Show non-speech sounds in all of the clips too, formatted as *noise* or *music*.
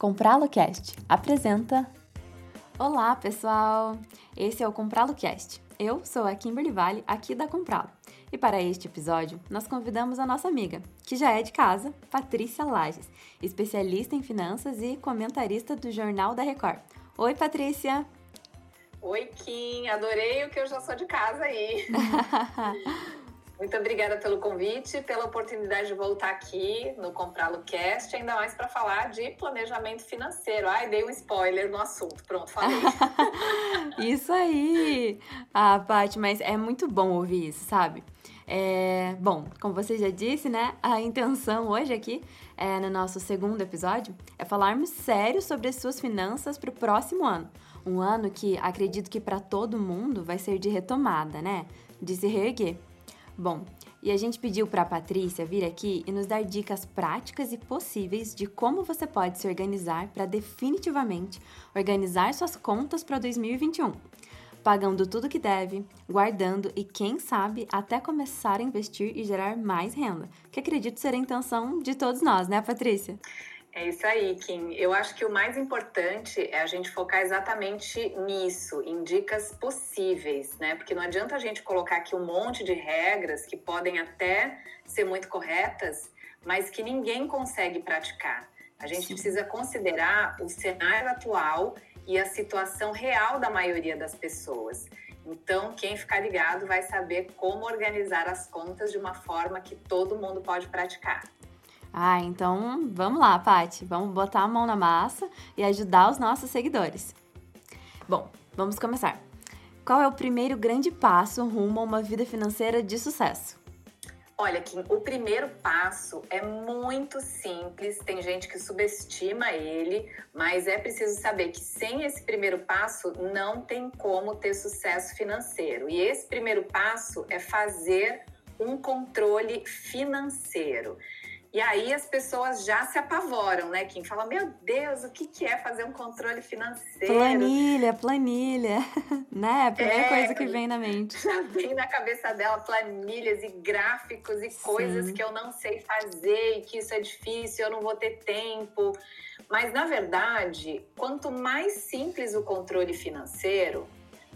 Comprá-lo Cast apresenta. Olá, pessoal! Esse é o Comprá-lo Cast. Eu sou a Kimberly Vale, aqui da Comprá-lo. E para este episódio, nós convidamos a nossa amiga, que já é de casa, Patrícia Lages, especialista em finanças e comentarista do Jornal da Record. Oi, Patrícia! Oi, Kim! Adorei o que eu já sou de casa aí. *laughs* Muito obrigada pelo convite, pela oportunidade de voltar aqui no Comprá-lo Cast, ainda mais para falar de planejamento financeiro. Ai, dei um spoiler no assunto. Pronto, falei. *laughs* isso aí! Ah, Paty, mas é muito bom ouvir isso, sabe? É, bom, como você já disse, né? A intenção hoje aqui, é, no nosso segundo episódio, é falarmos sério sobre as suas finanças para o próximo ano. Um ano que acredito que para todo mundo vai ser de retomada, né? De se reerguer. Bom, e a gente pediu para a Patrícia vir aqui e nos dar dicas práticas e possíveis de como você pode se organizar para definitivamente organizar suas contas para 2021. Pagando tudo que deve, guardando e, quem sabe, até começar a investir e gerar mais renda, que acredito ser a intenção de todos nós, né, Patrícia? É isso aí, Kim. Eu acho que o mais importante é a gente focar exatamente nisso, em dicas possíveis, né? Porque não adianta a gente colocar aqui um monte de regras que podem até ser muito corretas, mas que ninguém consegue praticar. A gente Sim. precisa considerar o cenário atual e a situação real da maioria das pessoas. Então, quem ficar ligado vai saber como organizar as contas de uma forma que todo mundo pode praticar. Ah, então vamos lá, Pati. Vamos botar a mão na massa e ajudar os nossos seguidores. Bom, vamos começar. Qual é o primeiro grande passo rumo a uma vida financeira de sucesso? Olha, Kim, o primeiro passo é muito simples. Tem gente que subestima ele, mas é preciso saber que sem esse primeiro passo não tem como ter sucesso financeiro. E esse primeiro passo é fazer um controle financeiro. E aí as pessoas já se apavoram, né? Quem fala, meu Deus, o que, que é fazer um controle financeiro? Planilha, planilha, *laughs* né? A primeira é, coisa que vem na *laughs* mente. Já vem na cabeça dela planilhas e gráficos e Sim. coisas que eu não sei fazer e que isso é difícil, eu não vou ter tempo. Mas, na verdade, quanto mais simples o controle financeiro,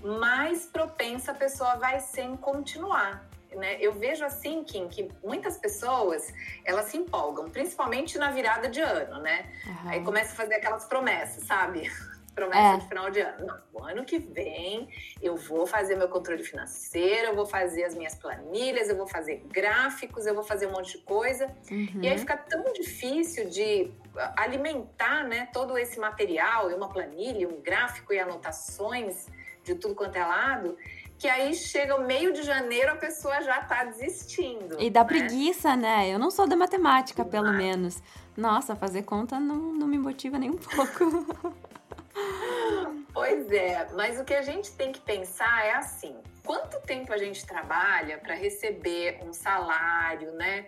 mais propensa a pessoa vai ser em continuar né? Eu vejo assim, Kim, que muitas pessoas elas se empolgam, principalmente na virada de ano, né? Uhum. Aí começa a fazer aquelas promessas, sabe? *laughs* Promessa é. de final de ano. Não, ano que vem eu vou fazer meu controle financeiro, eu vou fazer as minhas planilhas, eu vou fazer gráficos, eu vou fazer um monte de coisa. Uhum. E aí fica tão difícil de alimentar né, todo esse material, uma planilha, um gráfico e anotações de tudo quanto é lado, que aí chega o meio de janeiro a pessoa já tá desistindo. E dá né? preguiça, né? Eu não sou da matemática, pelo menos. Nossa, fazer conta não, não me motiva nem um pouco. *laughs* pois é, mas o que a gente tem que pensar é assim: quanto tempo a gente trabalha para receber um salário, né?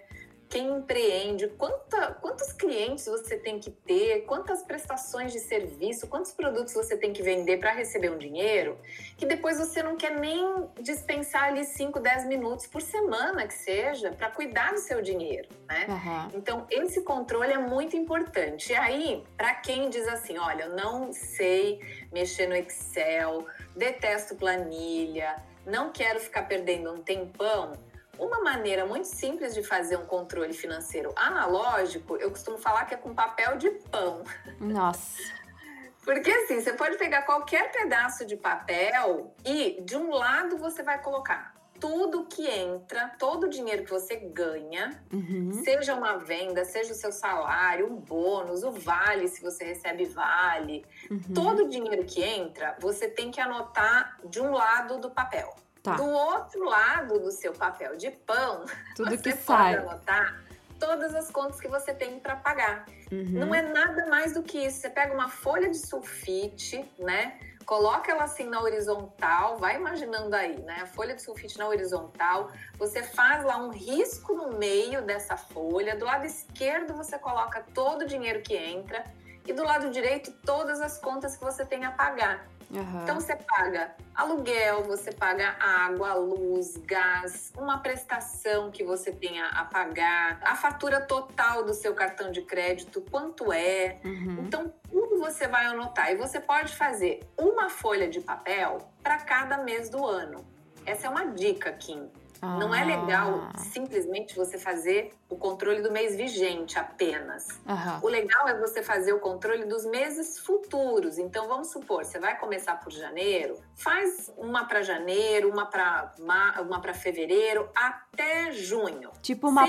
Quem empreende, quanta, quantos clientes você tem que ter, quantas prestações de serviço, quantos produtos você tem que vender para receber um dinheiro, que depois você não quer nem dispensar ali 5, 10 minutos por semana que seja para cuidar do seu dinheiro, né? Uhum. Então, esse controle é muito importante. E aí, para quem diz assim, olha, eu não sei mexer no Excel, detesto planilha, não quero ficar perdendo um tempão, uma maneira muito simples de fazer um controle financeiro analógico, eu costumo falar que é com papel de pão. Nossa. Porque assim, você pode pegar qualquer pedaço de papel e de um lado você vai colocar tudo que entra, todo o dinheiro que você ganha, uhum. seja uma venda, seja o seu salário, um bônus, o vale, se você recebe vale, uhum. todo o dinheiro que entra, você tem que anotar de um lado do papel. Tá. Do outro lado do seu papel de pão, *laughs* Tudo você que pode sai. anotar todas as contas que você tem para pagar. Uhum. Não é nada mais do que isso. Você pega uma folha de sulfite, né? Coloca ela assim na horizontal, vai imaginando aí, né? A folha de sulfite na horizontal. Você faz lá um risco no meio dessa folha. Do lado esquerdo você coloca todo o dinheiro que entra e do lado direito todas as contas que você tem a pagar. Uhum. Então você paga aluguel, você paga água, luz, gás, uma prestação que você tenha a pagar, a fatura total do seu cartão de crédito, quanto é. Uhum. Então tudo você vai anotar e você pode fazer uma folha de papel para cada mês do ano. Essa é uma dica, Kim. Ah. Não é legal ah. simplesmente você fazer o controle do mês vigente apenas. Uhum. O legal é você fazer o controle dos meses futuros. Então, vamos supor, você vai começar por janeiro, faz uma para janeiro, uma para uma para fevereiro, até junho. Tipo uma,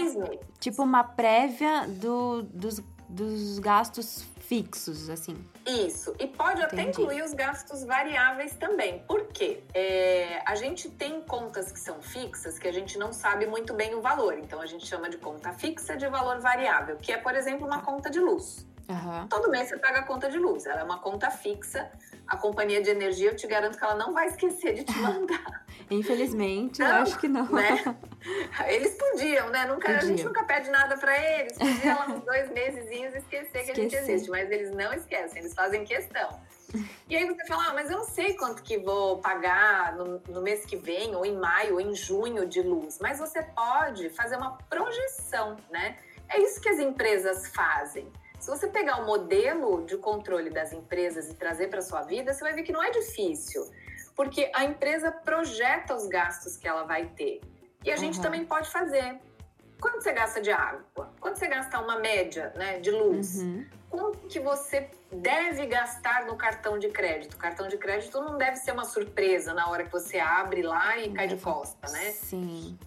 tipo uma prévia do, dos, dos gastos fixos, assim. Isso. E pode Entendi. até incluir os gastos variáveis também. Por quê? É, a gente tem contas que são fixas que a gente não sabe muito bem o valor. Então a gente chama de conta fixa de valor variável, que é, por exemplo, uma conta de luz. Uhum. Todo mês você paga a conta de luz. Ela é uma conta fixa. A companhia de energia, eu te garanto que ela não vai esquecer de te *laughs* mandar. Infelizmente, não, acho que não. Né? *laughs* Eles podiam, né? Nunca, a gente nunca pede nada para eles. Podia lá uns dois meses esquecer, esquecer que a gente existe. Mas eles não esquecem, eles fazem questão. E aí você fala, ah, mas eu não sei quanto que vou pagar no, no, mês que vem, ou em maio, ou em junho de luz. Mas você pode fazer uma projeção, né? É isso que as empresas fazem. Se você pegar o modelo de controle das empresas e trazer para sua vida, você vai ver que não é difícil, porque a empresa projeta os gastos que ela vai ter. E a uhum. gente também pode fazer. Quanto você gasta de água? Quanto você gasta uma média né, de luz? Uhum. Quanto que você deve gastar no cartão de crédito? O cartão de crédito não deve ser uma surpresa na hora que você abre lá e cai de costa, né? Sim.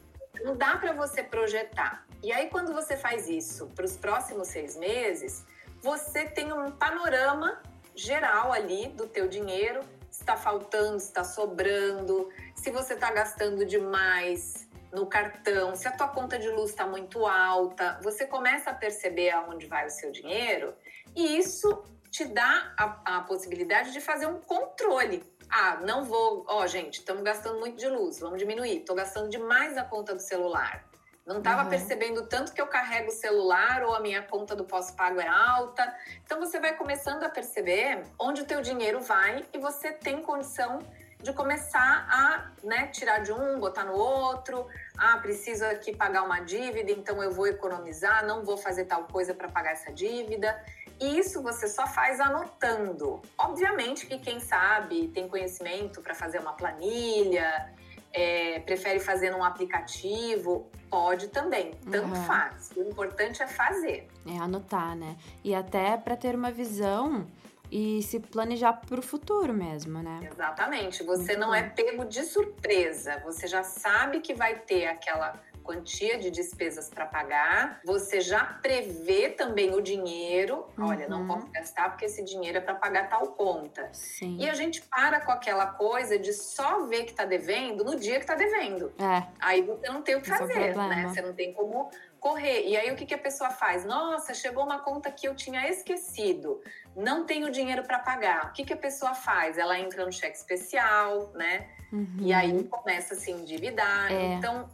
Não dá para você projetar. E aí, quando você faz isso para os próximos seis meses, você tem um panorama geral ali do teu dinheiro, está faltando, está sobrando, se você está gastando demais no cartão, se a tua conta de luz está muito alta, você começa a perceber aonde vai o seu dinheiro e isso te dá a, a possibilidade de fazer um controle. Ah, não vou, ó, oh, gente, estamos gastando muito de luz, vamos diminuir. Estou gastando demais a conta do celular. Não estava uhum. percebendo tanto que eu carrego o celular ou a minha conta do pós-pago é alta. Então você vai começando a perceber onde o teu dinheiro vai e você tem condição de começar a né, tirar de um, botar no outro. Ah, preciso aqui pagar uma dívida, então eu vou economizar, não vou fazer tal coisa para pagar essa dívida. E isso você só faz anotando. Obviamente que quem sabe tem conhecimento para fazer uma planilha, é, prefere fazer num aplicativo, pode também, tanto uhum. faz. O importante é fazer. É anotar, né? E até para ter uma visão e se planejar para o futuro mesmo, né? Exatamente. Você Muito não bom. é pego de surpresa. Você já sabe que vai ter aquela quantia de despesas para pagar, você já prevê também o dinheiro. Uhum. Olha, não posso uhum. gastar porque esse dinheiro é para pagar tal conta. Sim. E a gente para com aquela coisa de só ver que está devendo no dia que está devendo. É. Aí você não tem o que Esse fazer, é o né? Você não tem como correr. E aí o que, que a pessoa faz? Nossa, chegou uma conta que eu tinha esquecido, não tenho dinheiro para pagar. O que, que a pessoa faz? Ela entra no cheque especial, né? Uhum. E aí começa a se endividar. É. Então,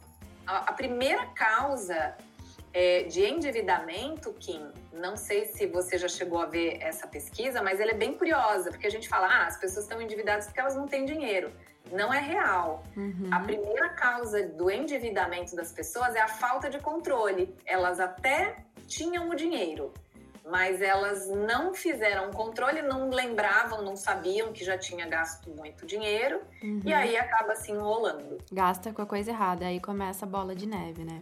a, primeira causa é, de endividamento, Kim, não sei se você já chegou a ver essa pesquisa, mas ela é bem curiosa, porque a gente fala, ah, as pessoas estão endividadas porque elas não têm dinheiro. Não é real. Uhum. A primeira causa do endividamento das pessoas é a falta de controle. Elas até tinham o dinheiro, mas elas não fizeram controle, não lembravam, não sabiam que já tinha gasto muito dinheiro uhum. e aí acaba se enrolando. Gasta com a coisa errada, aí começa a bola de neve, né?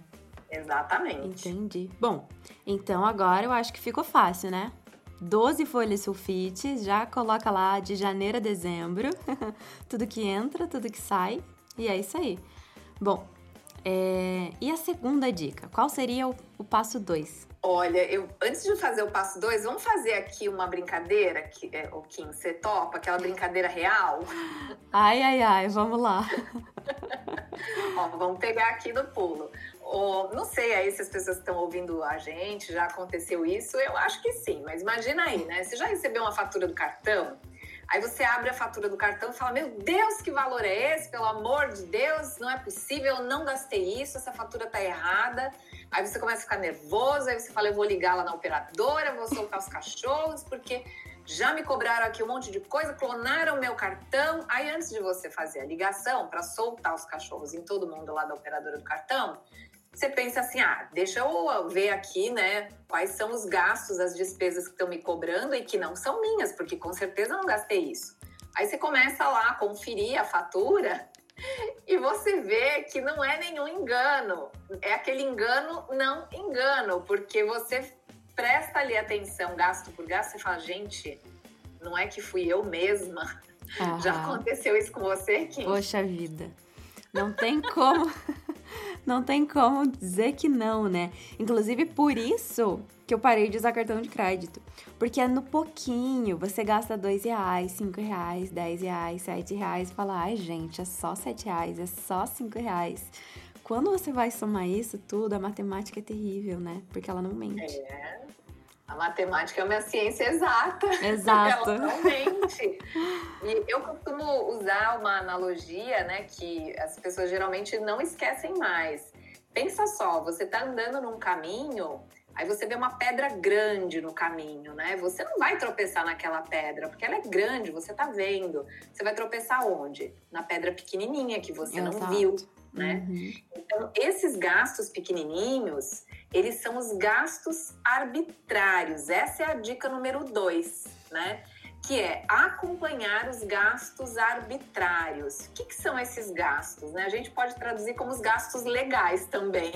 Exatamente. Entendi. Bom, então agora eu acho que ficou fácil, né? 12 folhas sulfite, já coloca lá de janeiro a dezembro, *laughs* tudo que entra, tudo que sai, e é isso aí. Bom, é... e a segunda dica? Qual seria o, o passo 2? Olha, eu antes de fazer o passo 2, vamos fazer aqui uma brincadeira, que, é, o Kim, você topa? Aquela brincadeira real? Ai, ai, ai, vamos lá. *laughs* Ó, vamos pegar aqui no pulo. Oh, não sei aí se as pessoas estão ouvindo a gente, já aconteceu isso? Eu acho que sim, mas imagina aí, né? Você já recebeu uma fatura do cartão? Aí você abre a fatura do cartão e fala: Meu Deus, que valor é esse? Pelo amor de Deus, não é possível, eu não gastei isso, essa fatura tá errada. Aí você começa a ficar nervoso, aí você fala, eu vou ligar lá na operadora, vou soltar os cachorros, porque já me cobraram aqui um monte de coisa, clonaram meu cartão. Aí, antes de você fazer a ligação para soltar os cachorros em todo mundo lá da operadora do cartão, você pensa assim: ah, deixa eu ver aqui, né, quais são os gastos, as despesas que estão me cobrando e que não são minhas, porque com certeza eu não gastei isso. Aí você começa lá a conferir a fatura *laughs* e você vê que não é nenhum engano. É aquele engano não engano, porque você presta ali atenção gasto por gasto e fala, gente, não é que fui eu mesma. *laughs* Já aconteceu isso com você, Kim? Poxa vida. Não tem como. *laughs* não tem como dizer que não, né? Inclusive por isso que eu parei de usar cartão de crédito. Porque é no pouquinho. Você gasta dois reais, cinco reais, dez reais, sete reais. Fala, ai gente, é só sete reais, é só cinco reais. Quando você vai somar isso tudo, a matemática é terrível, né? Porque ela não mente. É. A matemática é uma ciência exata. Exato. Ela não mente. E eu costumo usar uma analogia, né, que as pessoas geralmente não esquecem mais. Pensa só, você está andando num caminho Aí você vê uma pedra grande no caminho, né? Você não vai tropeçar naquela pedra, porque ela é grande, você tá vendo. Você vai tropeçar onde? Na pedra pequenininha que você Exato. não viu, né? Uhum. Então, esses gastos pequenininhos, eles são os gastos arbitrários. Essa é a dica número dois, né? que é acompanhar os gastos arbitrários. O que, que, são esses gastos? Né? A gente pode traduzir como os gastos legais também.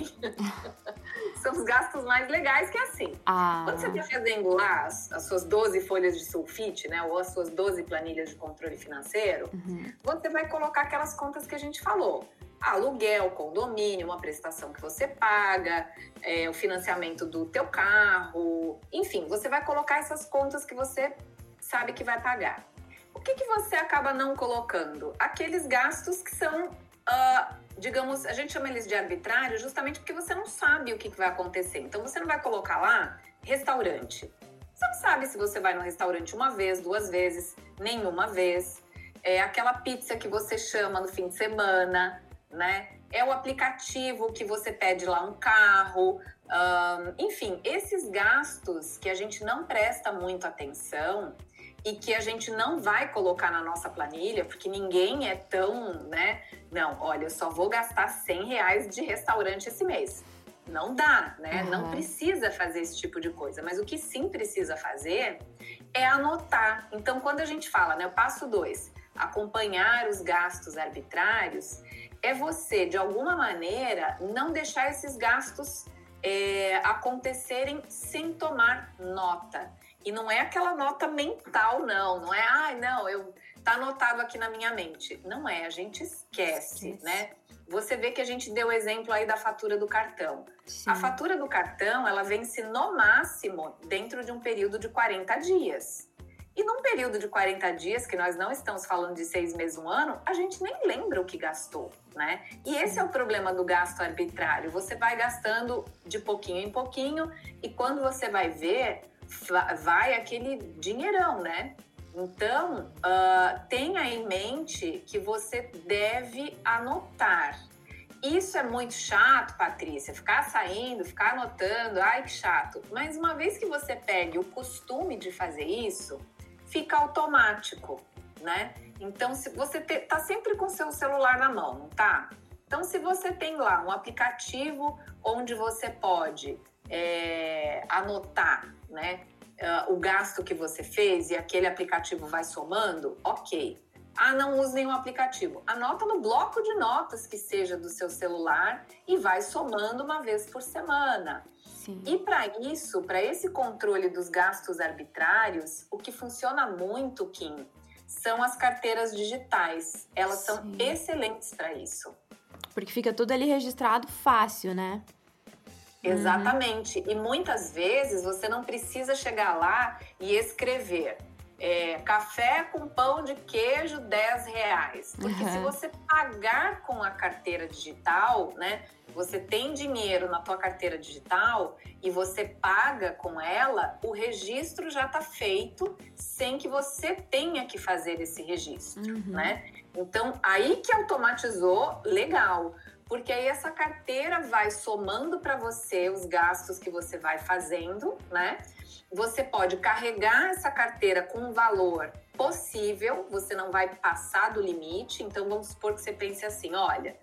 *laughs* são os gastos mais legais, que é assim. Ah. Quando você está fazendo lá as, as, suas 12 folhas de sulfite, né? Ou as suas 12 planilhas de controle financeiro, uhum. você vai colocar aquelas contas que a gente falou aluguel, condomínio, uma prestação que você paga, é, o financiamento do teu carro, enfim, você vai colocar essas contas que você sabe que vai pagar. O que, que você acaba não colocando? Aqueles gastos que são, uh, digamos, a gente chama eles de arbitrário justamente porque você não sabe o que, que vai acontecer. Então você não vai colocar lá restaurante. Você não sabe se você vai no restaurante uma vez, duas vezes, nenhuma vez. É aquela pizza que você chama no fim de semana, né? É o aplicativo que você pede lá um carro. Enfim, esses gastos que a gente não presta muito atenção, e que a gente não vai colocar na nossa planilha, porque ninguém é tão, né? Não, olha, eu só vou gastar 100 reais de restaurante esse mês. Não dá, né? Uhum. Não precisa fazer esse tipo de coisa. Mas o que sim precisa fazer é anotar. Então, quando a gente fala, né? O passo dois, acompanhar os gastos arbitrários, é você, de alguma maneira, não deixar esses gastos é, acontecerem sem tomar nota. E não é aquela nota mental, não. Não é, ai, ah, não, eu tá anotado aqui na minha mente. Não é, a gente esquece, Isso. né? Você vê que a gente deu o exemplo aí da fatura do cartão. Sim. A fatura do cartão, ela vence no máximo dentro de um período de 40 dias. E num período de 40 dias, que nós não estamos falando de seis meses, um ano, a gente nem lembra o que gastou, né? E esse é o problema do gasto arbitrário. Você vai gastando de pouquinho em pouquinho e quando você vai ver, vai aquele dinheirão, né? Então, uh, tenha em mente que você deve anotar. Isso é muito chato, Patrícia, ficar saindo, ficar anotando, ai que chato. Mas uma vez que você pegue o costume de fazer isso, fica automático, né? Então, se você te, tá sempre com seu celular na mão, não tá? Então, se você tem lá um aplicativo onde você pode é, anotar né, uh, o gasto que você fez e aquele aplicativo vai somando, ok. Ah, não use nenhum aplicativo. Anota no bloco de notas que seja do seu celular e vai somando uma vez por semana. Sim. E para isso, para esse controle dos gastos arbitrários, o que funciona muito, Kim, são as carteiras digitais. Elas Sim. são excelentes para isso. Porque fica tudo ali registrado fácil, né? Uhum. Exatamente. Uhum. E muitas vezes você não precisa chegar lá e escrever é, café com pão de queijo 10 reais. Porque uhum. se você pagar com a carteira digital, né? Você tem dinheiro na tua carteira digital e você paga com ela, o registro já está feito sem que você tenha que fazer esse registro, uhum. né? Então, aí que automatizou, legal. porque aí essa carteira vai somando para você os gastos que você vai fazendo, né? Você pode carregar essa carteira com um valor possível, você não vai passar do limite. Então vamos supor que você pense assim, olha,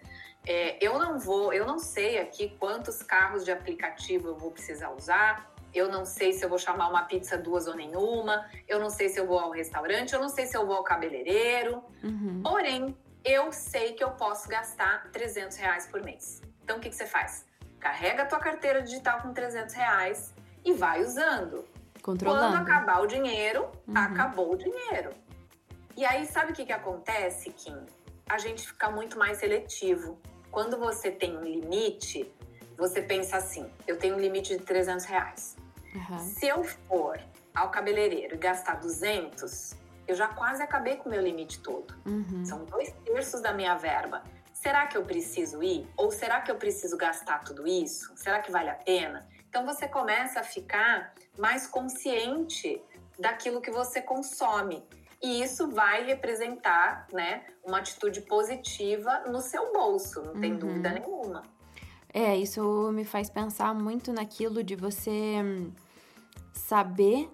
é, eu não vou, eu não sei aqui quantos carros de aplicativo eu vou precisar usar. Eu não sei se eu vou chamar uma pizza duas ou nenhuma. Eu não sei se eu vou ao restaurante. Eu não sei se eu vou ao cabeleireiro. Uhum. Porém, eu sei que eu posso gastar 300 reais por mês. Então, o que, que você faz? Carrega a tua carteira digital com 300 reais e vai usando. Controlando. Quando acabar o dinheiro, uhum. acabou o dinheiro. E aí, sabe o que, que acontece, Kim? A gente fica muito mais seletivo. Quando você tem um limite, você pensa assim: eu tenho um limite de 300 reais. Uhum. Se eu for ao cabeleireiro e gastar 200, eu já quase acabei com o meu limite todo. Uhum. São dois terços da minha verba. Será que eu preciso ir? Ou será que eu preciso gastar tudo isso? Será que vale a pena? Então você começa a ficar mais consciente daquilo que você consome. E isso vai representar né, uma atitude positiva no seu bolso, não tem uhum. dúvida nenhuma. É, isso me faz pensar muito naquilo de você saber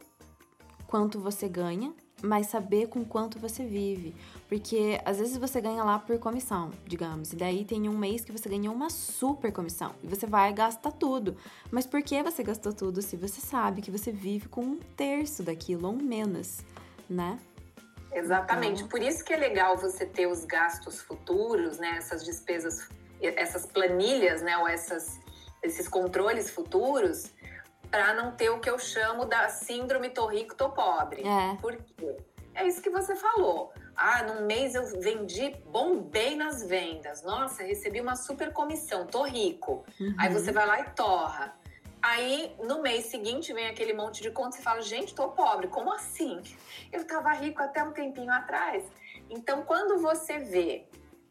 quanto você ganha mas saber com quanto você vive. Porque às vezes você ganha lá por comissão, digamos, e daí tem um mês que você ganhou uma super comissão e você vai gastar tudo. Mas por que você gastou tudo se você sabe que você vive com um terço daquilo ou menos, né? Exatamente. Então... Por isso que é legal você ter os gastos futuros, né? Essas despesas, essas planilhas, né? Ou essas, esses controles futuros para não ter o que eu chamo da síndrome tô rico, tô pobre. É. Por quê? É isso que você falou. Ah, num mês eu vendi, bombei nas vendas. Nossa, recebi uma super comissão, tô rico. Uhum. Aí você vai lá e torra. Aí, no mês seguinte, vem aquele monte de contas e fala: gente, tô pobre. Como assim? Eu tava rico até um tempinho atrás. Então, quando você vê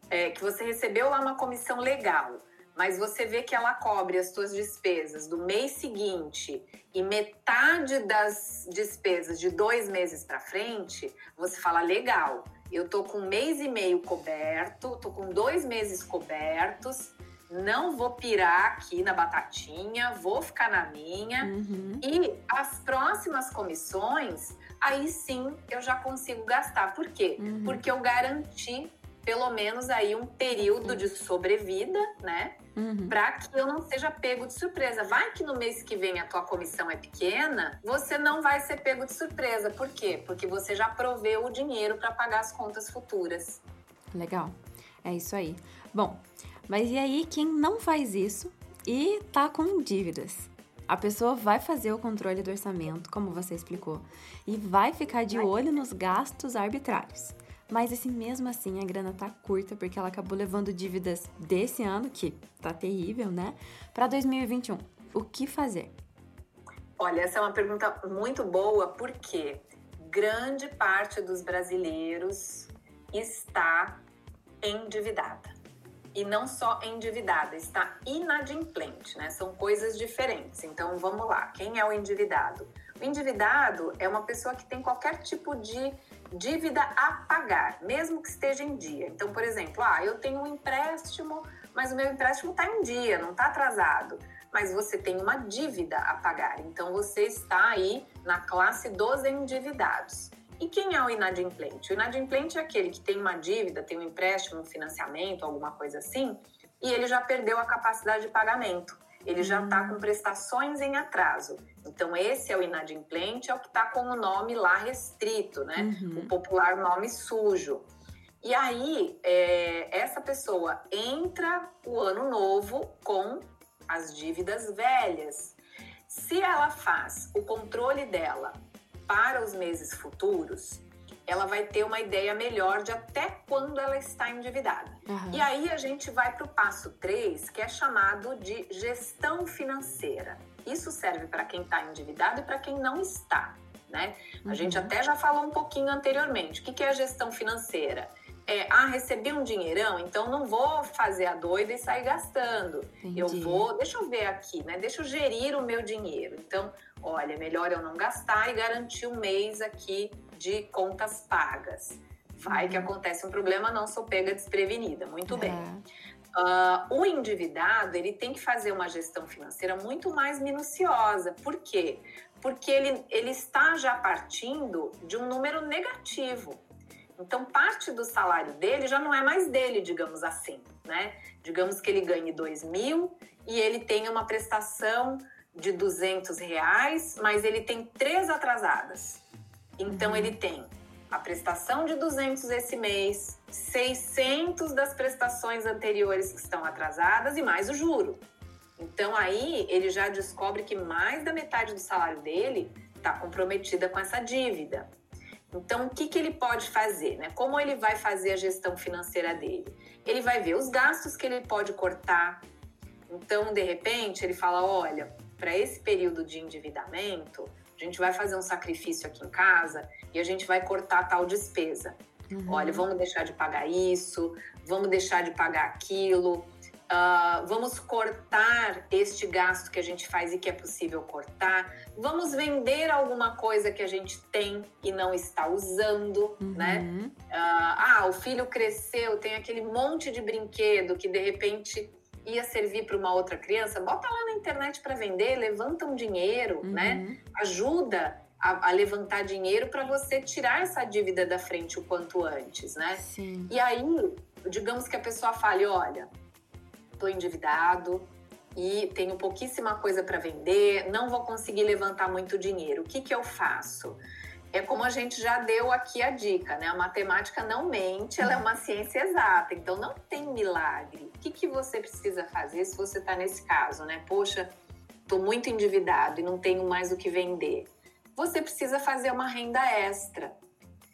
é, que você recebeu lá uma comissão legal, mas você vê que ela cobre as suas despesas do mês seguinte e metade das despesas de dois meses para frente, você fala legal. Eu tô com um mês e meio coberto, tô com dois meses cobertos, não vou pirar aqui na batatinha, vou ficar na minha. Uhum. E as próximas comissões, aí sim eu já consigo gastar. Por quê? Uhum. Porque eu garanti pelo menos aí um período de sobrevida, né? Uhum. Para que eu não seja pego de surpresa. Vai que no mês que vem a tua comissão é pequena, você não vai ser pego de surpresa. Por quê? Porque você já proveu o dinheiro para pagar as contas futuras. Legal. É isso aí. Bom, mas e aí quem não faz isso e tá com dívidas? A pessoa vai fazer o controle do orçamento, como você explicou, e vai ficar de olho nos gastos arbitrários. Mas assim, mesmo assim, a grana tá curta porque ela acabou levando dívidas desse ano, que tá terrível, né? Para 2021. O que fazer? Olha, essa é uma pergunta muito boa porque grande parte dos brasileiros está endividada. E não só endividada, está inadimplente, né? São coisas diferentes. Então vamos lá, quem é o endividado? O endividado é uma pessoa que tem qualquer tipo de dívida a pagar, mesmo que esteja em dia. Então, por exemplo, ah, eu tenho um empréstimo, mas o meu empréstimo está em dia, não está atrasado. Mas você tem uma dívida a pagar, então você está aí na classe dos endividados. E quem é o inadimplente? O inadimplente é aquele que tem uma dívida, tem um empréstimo, um financiamento, alguma coisa assim, e ele já perdeu a capacidade de pagamento ele já está com prestações em atraso. Então, esse é o inadimplente, é o que está com o nome lá restrito, né? Uhum. O popular nome sujo. E aí, é, essa pessoa entra o ano novo com as dívidas velhas. Se ela faz o controle dela para os meses futuros, ela vai ter uma ideia melhor de até quando ela está endividada. Uhum. E aí a gente vai para o passo 3, que é chamado de gestão financeira. Isso serve para quem está endividado e para quem não está. Né? Uhum. A gente até já falou um pouquinho anteriormente. O que é a gestão financeira? É, ah, recebi um dinheirão, então não vou fazer a doida e sair gastando. Entendi. Eu vou, deixa eu ver aqui, né? Deixa eu gerir o meu dinheiro. Então, olha, melhor eu não gastar e garantir um mês aqui de contas pagas. Vai uhum. que acontece um problema, não sou pega desprevenida. Muito bem. Uh, o endividado ele tem que fazer uma gestão financeira muito mais minuciosa. Por quê? Porque ele, ele está já partindo de um número negativo. Então, parte do salário dele já não é mais dele, digamos assim, né? Digamos que ele ganhe 2 mil e ele tenha uma prestação de 200 reais, mas ele tem três atrasadas. Então, uhum. ele tem a prestação de 200 esse mês, 600 das prestações anteriores que estão atrasadas e mais o juro. Então, aí ele já descobre que mais da metade do salário dele está comprometida com essa dívida. Então, o que, que ele pode fazer? Né? Como ele vai fazer a gestão financeira dele? Ele vai ver os gastos que ele pode cortar. Então, de repente, ele fala: olha, para esse período de endividamento, a gente vai fazer um sacrifício aqui em casa e a gente vai cortar tal despesa. Uhum. Olha, vamos deixar de pagar isso, vamos deixar de pagar aquilo. Uh, vamos cortar este gasto que a gente faz e que é possível cortar. Vamos vender alguma coisa que a gente tem e não está usando, uhum. né? Uh, ah, o filho cresceu, tem aquele monte de brinquedo que de repente ia servir para uma outra criança. Bota lá na internet para vender, levanta um dinheiro, né? uhum. né? Ajuda a, a levantar dinheiro para você tirar essa dívida da frente o quanto antes, né? Sim. E aí, digamos que a pessoa fale, olha estou endividado e tenho pouquíssima coisa para vender, não vou conseguir levantar muito dinheiro. O que, que eu faço? É como a gente já deu aqui a dica, né? A matemática não mente, ela é uma ciência exata, então não tem milagre. O que, que você precisa fazer se você está nesse caso, né? Poxa, estou muito endividado e não tenho mais o que vender. Você precisa fazer uma renda extra.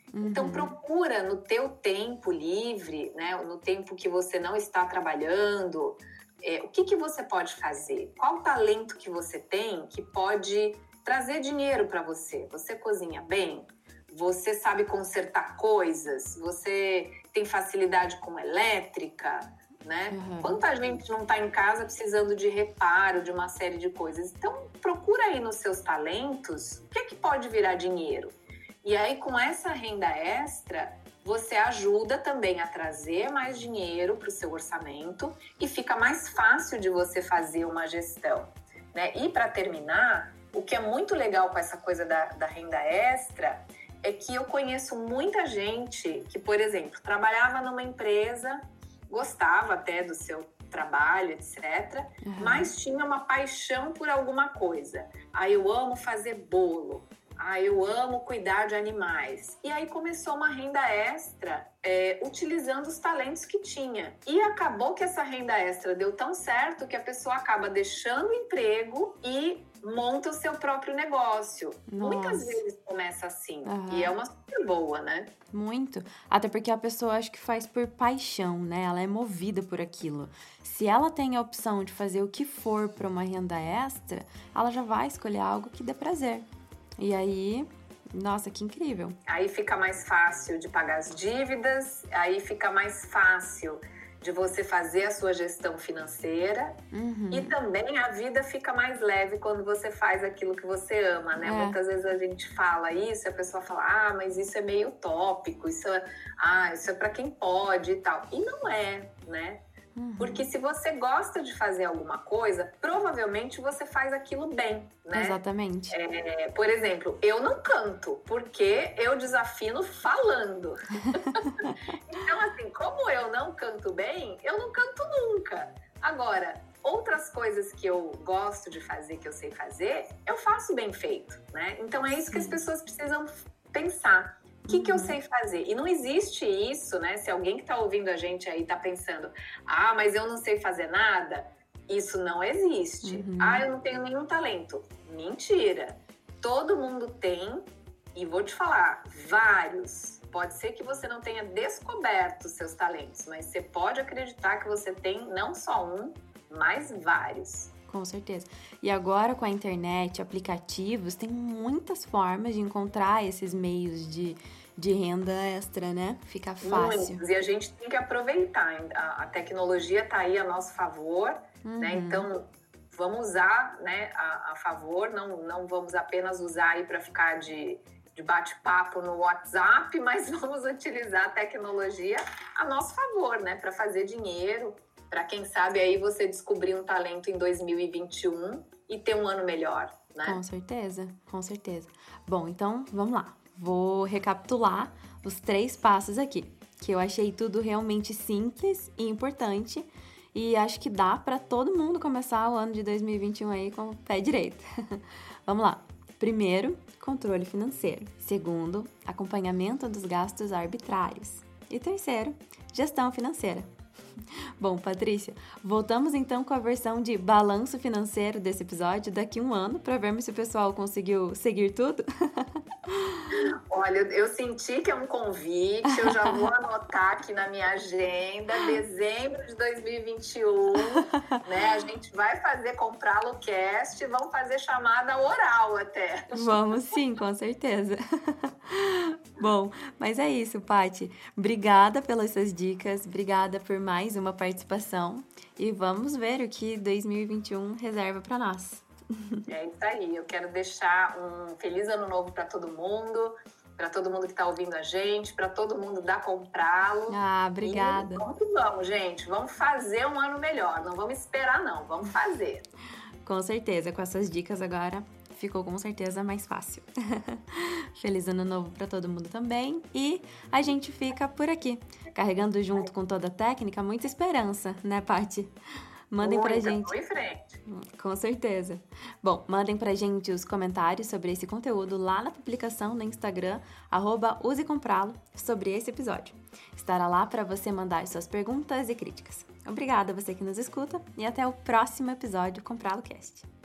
Então, uhum. Então procura no teu tempo livre, né, no tempo que você não está trabalhando, é, o que, que você pode fazer? Qual talento que você tem que pode trazer dinheiro para você? Você cozinha bem? Você sabe consertar coisas? Você tem facilidade com elétrica? Né? Uhum. Quanta gente não está em casa precisando de reparo de uma série de coisas? Então procura aí nos seus talentos o que, é que pode virar dinheiro. E aí, com essa renda extra, você ajuda também a trazer mais dinheiro para o seu orçamento e fica mais fácil de você fazer uma gestão. Né? E para terminar, o que é muito legal com essa coisa da, da renda extra é que eu conheço muita gente que, por exemplo, trabalhava numa empresa, gostava até do seu trabalho, etc., uhum. mas tinha uma paixão por alguma coisa. Ah, eu amo fazer bolo. Ah, eu amo cuidar de animais. E aí começou uma renda extra é, utilizando os talentos que tinha. E acabou que essa renda extra deu tão certo que a pessoa acaba deixando o emprego e monta o seu próprio negócio. Nossa. Muitas vezes começa assim. Uhum. E é uma super boa, né? Muito. Até porque a pessoa acho que faz por paixão, né? Ela é movida por aquilo. Se ela tem a opção de fazer o que for para uma renda extra, ela já vai escolher algo que dê prazer. E aí, nossa, que incrível. Aí fica mais fácil de pagar as dívidas, aí fica mais fácil de você fazer a sua gestão financeira uhum. e também a vida fica mais leve quando você faz aquilo que você ama, né? É. Muitas vezes a gente fala isso e a pessoa fala, ah, mas isso é meio utópico, isso é, ah, isso é para quem pode e tal. E não é, né? Uhum. Porque se você gosta de fazer alguma coisa, provavelmente você faz aquilo bem, né? Exatamente. É, por exemplo, eu não canto, porque eu desafino falando. *laughs* então, assim, como eu não canto bem, eu não canto nunca. Agora, outras coisas que eu gosto de fazer, que eu sei fazer, eu faço bem feito, né? Então é isso que as pessoas precisam pensar. O que, que eu uhum. sei fazer? E não existe isso, né? Se alguém que está ouvindo a gente aí está pensando, ah, mas eu não sei fazer nada, isso não existe. Uhum. Ah, eu não tenho nenhum talento. Mentira. Todo mundo tem, e vou te falar, vários. Pode ser que você não tenha descoberto seus talentos, mas você pode acreditar que você tem não só um, mas vários. Com certeza. E agora com a internet, aplicativos, tem muitas formas de encontrar esses meios de, de renda extra, né? Fica fácil. Muitos. E a gente tem que aproveitar. A, a tecnologia está aí a nosso favor, né? uhum. né? Então, vamos usar né, a, a, favor, não, não vamos apenas usar aí para ficar de, de bate-papo no WhatsApp, *laughs* mas vamos utilizar a tecnologia a nosso favor, né? Para fazer dinheiro para quem sabe aí você descobrir um talento em 2021 e ter um ano melhor, né? Com certeza, com certeza. Bom, então vamos lá. Vou recapitular os três passos aqui, que eu achei tudo realmente simples e importante e acho que dá para todo mundo começar o ano de 2021 aí com o pé direito. *laughs* vamos lá. Primeiro, controle financeiro. Segundo, acompanhamento dos gastos arbitrários. E terceiro, gestão financeira. *laughs* Bom, Patrícia, voltamos então com a versão de balanço financeiro desse episódio daqui a um ano para vermos se o pessoal conseguiu seguir tudo. *laughs* Olha, eu senti que é um convite, eu já vou *laughs* anotar aqui na minha agenda, dezembro de 2021, né? A gente vai fazer comprá-lo cast, vamos fazer chamada oral até. Vamos sim, com certeza. Bom, mas é isso, Pati. Obrigada pelas suas dicas, obrigada por mais uma participação e vamos ver o que 2021 reserva para nós. *laughs* É isso aí. Eu quero deixar um feliz ano novo para todo mundo, para todo mundo que está ouvindo a gente, para todo mundo da comprá-lo. Ah, obrigada. E vamos vamos, gente. Vamos fazer um ano melhor. Não vamos esperar, não. Vamos fazer. Com certeza. Com essas dicas agora, ficou com certeza mais fácil. *laughs* Feliz ano novo para todo mundo também. E a gente fica por aqui, carregando junto com toda a técnica muita esperança, né, Paty? Mandem Muita, pra gente. Em frente. Com certeza. Bom, mandem pra gente os comentários sobre esse conteúdo lá na publicação no Instagram, arroba usecompralo, sobre esse episódio. Estará lá para você mandar suas perguntas e críticas. Obrigada a você que nos escuta e até o próximo episódio Comprá-lo Cast.